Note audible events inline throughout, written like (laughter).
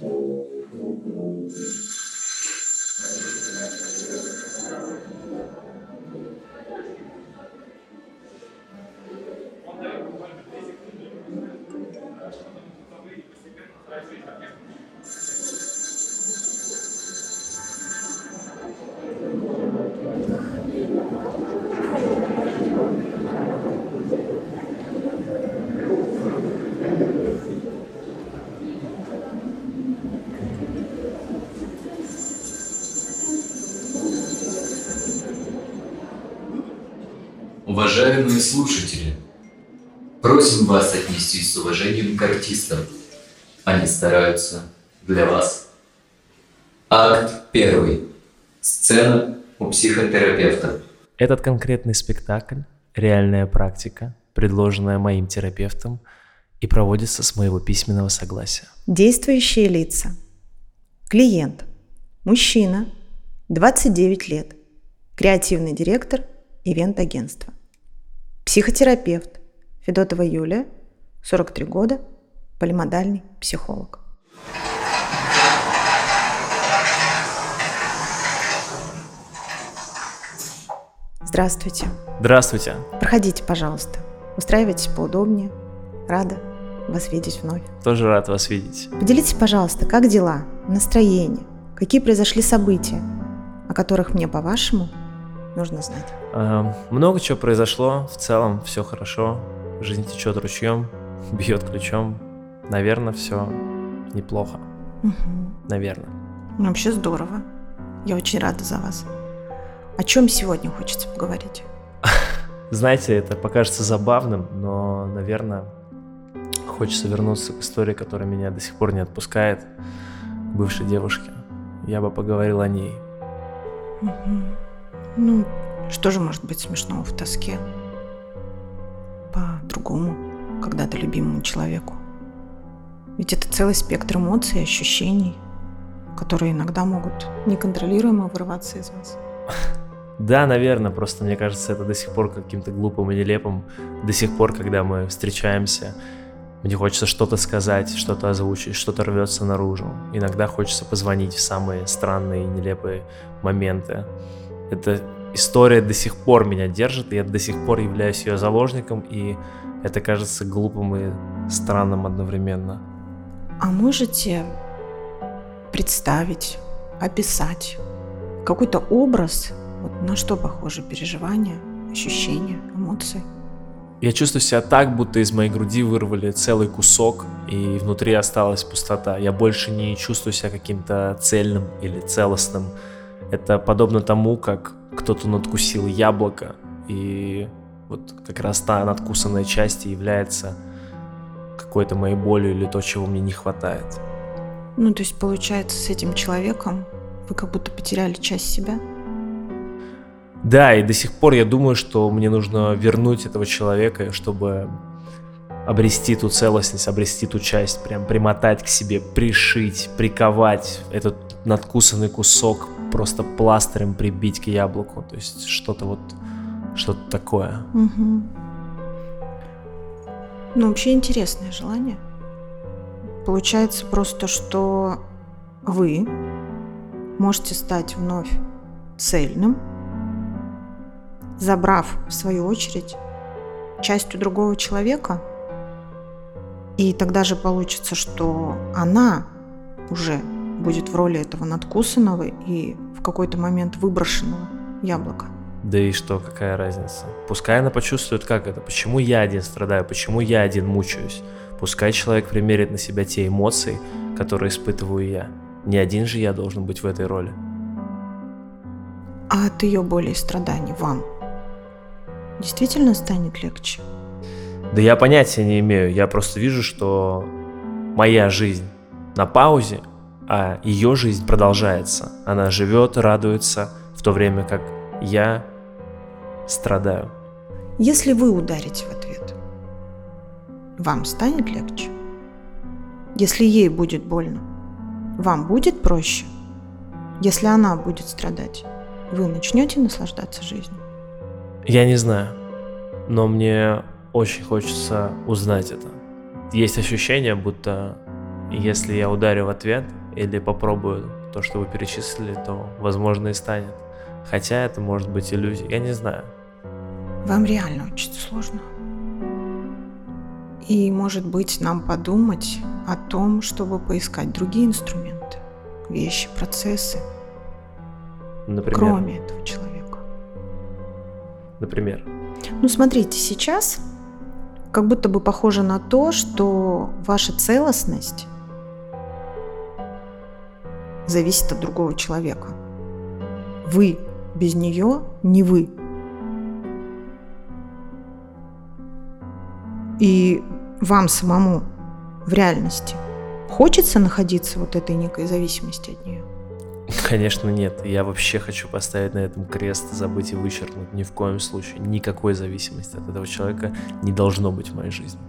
Thank you. Уважаемые слушатели, просим вас отнестись с уважением к артистам. Они стараются для вас. Акт первый. Сцена у психотерапевта. Этот конкретный спектакль – реальная практика, предложенная моим терапевтом и проводится с моего письменного согласия. Действующие лица. Клиент. Мужчина. 29 лет. Креативный директор ивент-агентства. Психотерапевт. Федотова Юлия. 43 года. Полимодальный психолог. Здравствуйте. Здравствуйте. Проходите, пожалуйста. Устраивайтесь поудобнее. Рада вас видеть вновь. Тоже рад вас видеть. Поделитесь, пожалуйста, как дела, настроение, какие произошли события, о которых мне, по-вашему, нужно знать. Эм, много чего произошло, в целом все хорошо, жизнь течет ручьем, (laughs) бьет ключом. Наверное, все неплохо. Угу. Наверное. Ну, вообще здорово. Я очень рада за вас. О чем сегодня хочется поговорить? (laughs) Знаете, это покажется забавным, но, наверное, хочется вернуться к истории, которая меня до сих пор не отпускает, к бывшей девушке. Я бы поговорил о ней. Угу. Ну, что же может быть смешного в тоске? По-другому, когда-то любимому человеку. Ведь это целый спектр эмоций и ощущений, которые иногда могут неконтролируемо вырываться из вас. (laughs) Да, наверное, просто мне кажется, это до сих пор каким-то глупым и нелепым. До сих пор, когда мы встречаемся, мне хочется что-то сказать, что-то озвучить, что-то рвется наружу. Иногда хочется позвонить в самые странные и нелепые моменты. Эта история до сих пор меня держит, и я до сих пор являюсь ее заложником, и это кажется глупым и странным одновременно. А можете представить, описать какой-то образ вот на что похоже переживания, ощущения, эмоции? Я чувствую себя так, будто из моей груди вырвали целый кусок, и внутри осталась пустота. Я больше не чувствую себя каким-то цельным или целостным. Это подобно тому, как кто-то надкусил яблоко, и вот как раз та надкусанная часть является какой-то моей болью или то, чего мне не хватает. Ну, то есть, получается, с этим человеком вы как будто потеряли часть себя? Да, и до сих пор я думаю, что мне нужно вернуть этого человека, чтобы обрести ту целостность, обрести ту часть, прям примотать к себе, пришить, приковать этот надкусанный кусок, просто пластырем прибить к яблоку. То есть что-то вот, что-то такое. Угу. Ну, вообще интересное желание. Получается просто, что вы можете стать вновь цельным, забрав, в свою очередь, частью другого человека, и тогда же получится, что она уже будет в роли этого надкусанного и в какой-то момент выброшенного яблока. Да и что, какая разница? Пускай она почувствует, как это, почему я один страдаю, почему я один мучаюсь. Пускай человек примерит на себя те эмоции, которые испытываю я. Не один же я должен быть в этой роли. А от ее боли и страданий вам действительно станет легче? Да я понятия не имею. Я просто вижу, что моя жизнь на паузе, а ее жизнь продолжается. Она живет, радуется, в то время как я страдаю. Если вы ударите в ответ, вам станет легче? Если ей будет больно, вам будет проще? Если она будет страдать, вы начнете наслаждаться жизнью? Я не знаю, но мне очень хочется узнать это. Есть ощущение, будто если я ударю в ответ или попробую то, что вы перечислили, то, возможно, и станет. Хотя это может быть иллюзией, я не знаю. Вам реально очень сложно. И, может быть, нам подумать о том, чтобы поискать другие инструменты, вещи, процессы, Например, кроме этого человека. например, Ну, смотрите, сейчас как будто бы похоже на то, что ваша целостность зависит от другого человека. Вы без нее не вы. И вам самому в реальности хочется находиться вот этой некой зависимости от нее. Конечно, нет. Я вообще хочу поставить на этом крест, забыть и вычеркнуть. Ни в коем случае. Никакой зависимости от этого человека не должно быть в моей жизни.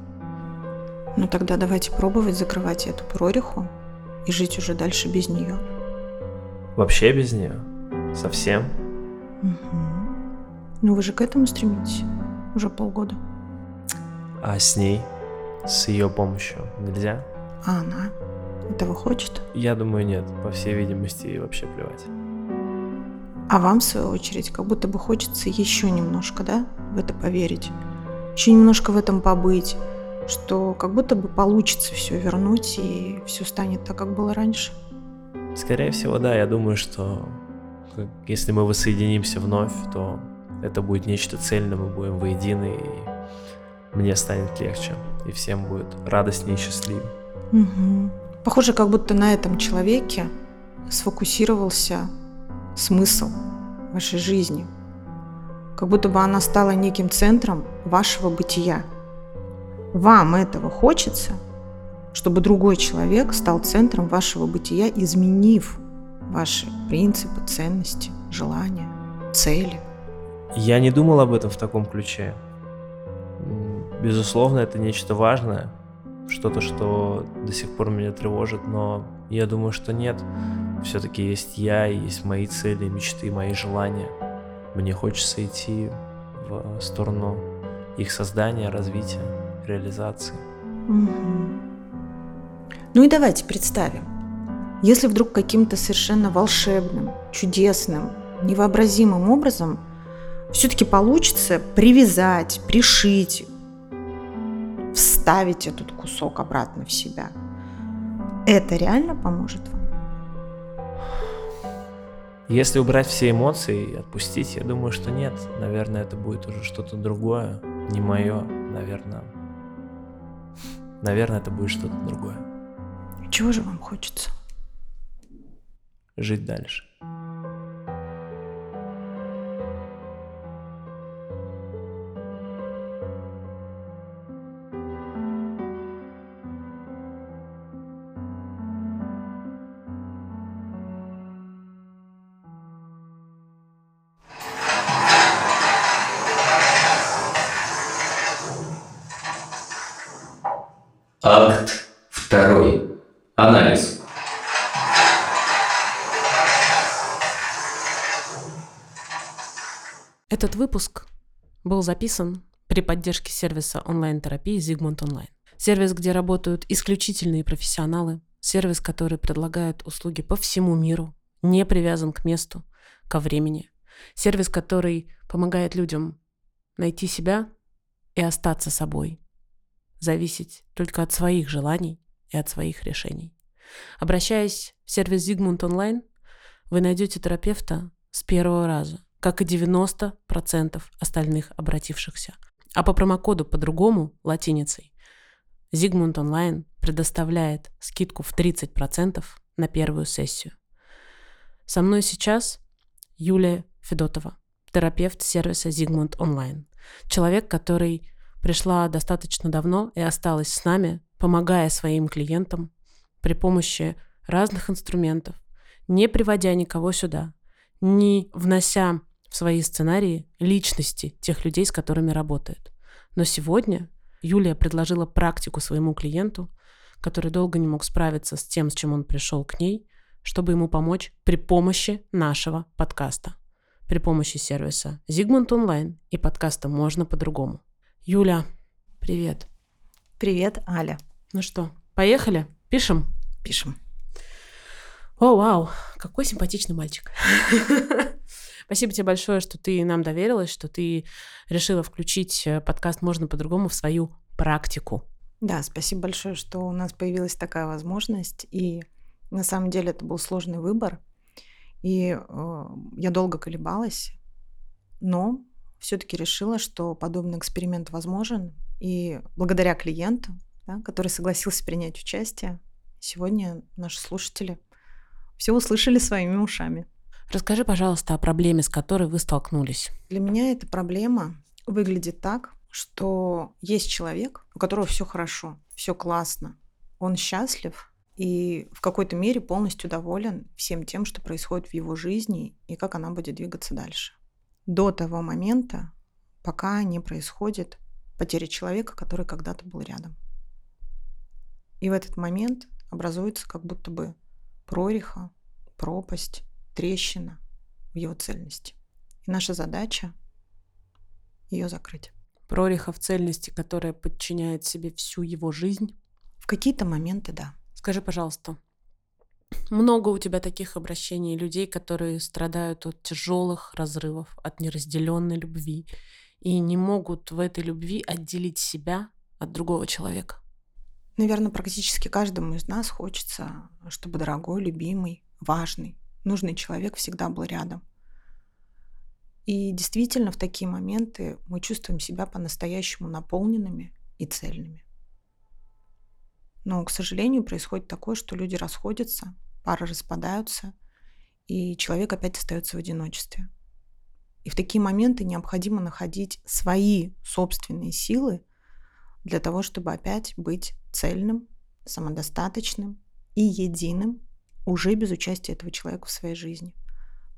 Ну тогда давайте пробовать закрывать эту прореху и жить уже дальше без нее. Вообще без нее? Совсем? Ну вы же к этому стремитесь уже полгода. А с ней, с ее помощью нельзя? А она этого хочет? Я думаю, нет. По всей видимости, ей вообще плевать. А вам, в свою очередь, как будто бы хочется еще немножко, да, в это поверить. Еще немножко в этом побыть, что как будто бы получится все вернуть и все станет так, как было раньше. Скорее всего, да. Я думаю, что если мы воссоединимся вновь, то это будет нечто цельное, мы будем воедино, и мне станет легче, и всем будет радостнее и счастливее. Мгм. Похоже, как будто на этом человеке сфокусировался смысл вашей жизни. Как будто бы она стала неким центром вашего бытия. Вам этого хочется, чтобы другой человек стал центром вашего бытия, изменив ваши принципы, ценности, желания, цели. Я не думал об этом в таком ключе. Безусловно, это нечто важное, что-то, что до сих пор меня тревожит, но я думаю, что нет. Все-таки есть я, есть мои цели, мечты, мои желания. Мне хочется идти в сторону их создания, развития, реализации. Мгм. Ну и давайте представим, если вдруг каким-то совершенно волшебным, чудесным, невообразимым образом все-таки получится привязать, пришить, вставить этот кусок обратно в себя. Это реально поможет вам? Если убрать все эмоции и отпустить, я думаю, что нет. Наверное, это будет уже что-то другое, не мое, наверное. Наверное, это будет что-то другое. Чего же вам хочется? Жить дальше. Этот выпуск был записан при поддержке сервиса онлайн-терапии Zigmund Online. Сервис, где работают исключительные профессионалы, сервис, который предлагает услуги по всему миру, не привязан к месту, ко времени. Сервис, который помогает людям найти себя и остаться собой, зависеть только от своих желаний и от своих решений. Обращаясь в сервис Zigmund Online, вы найдете терапевта с первого раза, как и 90% остальных обратившихся. А по промокоду по-другому, латиницей, Zigmund Online предоставляет скидку в 30% на первую сессию. Со мной сейчас Юлия Федотова, терапевт сервиса Zigmund Online. Человек, который пришла достаточно давно и осталась с нами, помогая своим клиентам при помощи разных инструментов, не приводя никого сюда, не внося в свои сценарии личности тех людей, с которыми работает. Но сегодня Юлия предложила практику своему клиенту, который долго не мог справиться с тем, с чем он пришел к ней, чтобы ему помочь при помощи нашего подкаста, при помощи сервиса Zigmund Online и подкаста «Можно по-другому». Юля, привет. Привет, Аля. Ну что, поехали? Пишем? Пишем. О, вау, какой симпатичный мальчик. (laughs) Спасибо тебе большое, что ты нам доверилась, что ты решила включить э, подкаст «Можно по-другому» в свою практику. Да, спасибо большое, что у нас появилась такая возможность. И на самом деле это был сложный выбор. И э, я долго колебалась, но все-таки решила, что подобный эксперимент возможен. И благодаря клиенту, да, который согласился принять участие, сегодня наши слушатели все услышали своими ушами. Расскажи, пожалуйста, о проблеме, с которой вы столкнулись. Для меня эта проблема выглядит так, что есть человек, у которого все хорошо, все классно, он счастлив и в какой-то мере полностью доволен всем тем, что происходит в его жизни и как она будет двигаться дальше. До того момента, пока не происходит потеря человека, который когда-то был рядом. И в этот момент образуется как будто бы прореха, пропасть, трещина в его цельности. И наша задача ее закрыть. Прореха в цельности, которая подчиняет себе всю его жизнь? В какие-то моменты, да. Скажи, пожалуйста, много у тебя таких обращений людей, которые страдают от тяжелых разрывов, от неразделенной любви и не могут в этой любви отделить себя от другого человека? Наверное, практически каждому из нас хочется, чтобы дорогой, любимый, важный, нужный человек всегда был рядом. И действительно, в такие моменты мы чувствуем себя по-настоящему наполненными и цельными. Но, к сожалению, происходит такое, что люди расходятся, пары распадаются, и человек опять остается в одиночестве. И в такие моменты необходимо находить свои собственные силы для того, чтобы опять быть цельным, самодостаточным и единым уже без участия этого человека в своей жизни.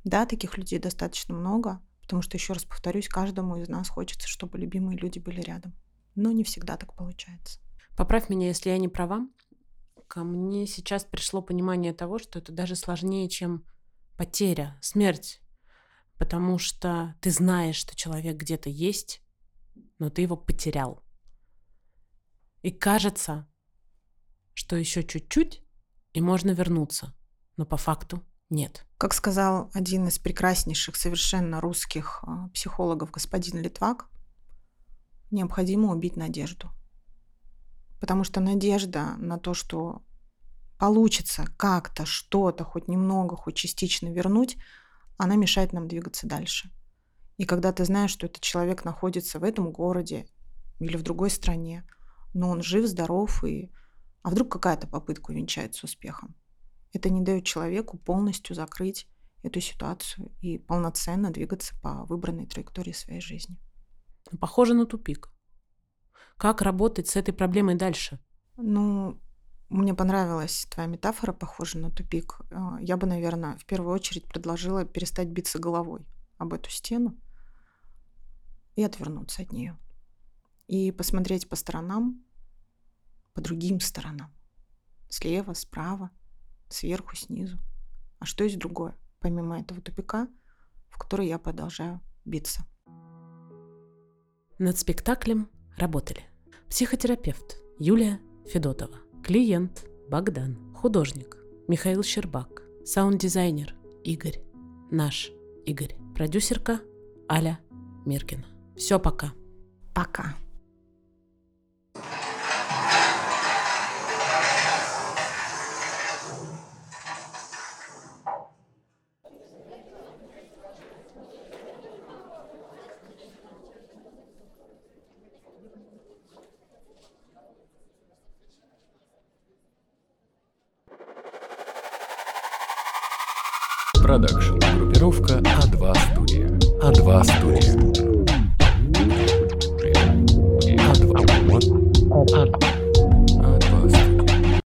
Да, таких людей достаточно много, потому что, еще раз повторюсь, каждому из нас хочется, чтобы любимые люди были рядом. Но не всегда так получается. Поправь меня, если я не права. Ко мне сейчас пришло понимание того, что это даже сложнее, чем потеря, смерть. Потому что ты знаешь, что человек где-то есть, но ты его потерял. И кажется, что еще чуть-чуть, и можно вернуться. Но по факту нет. Как сказал один из прекраснейших совершенно русских а, психологов, господин Литвак, необходимо убить надежду. Потому что надежда на то, что получится как-то что-то, хоть немного, хоть частично вернуть, она мешает нам двигаться дальше. И когда ты знаешь, что этот человек находится в этом городе или в другой стране, но он жив, здоров, и... а вдруг какая-то попытка увенчается успехом. Это не дает человеку полностью закрыть эту ситуацию и полноценно двигаться по выбранной траектории своей жизни. Похоже на тупик. Как работать с этой проблемой дальше? Ну, мне понравилась твоя метафора, похожа на тупик. А, я бы, наверное, в первую очередь предложила перестать биться головой об эту стену и отвернуться от нее и посмотреть по сторонам, по другим сторонам. Слева, справа, сверху, снизу. А что есть другое, помимо этого тупика, в который я продолжаю биться? Над спектаклем работали психотерапевт Юлия Федотова, клиент Богдан, художник Михаил Щербак, саунд-дизайнер Игорь, наш Игорь, продюсерка Аля Миркина. Все, пока. Пока. Продакшн. Группировка А2 Студия. А2 Студия. А2. Вот. А2.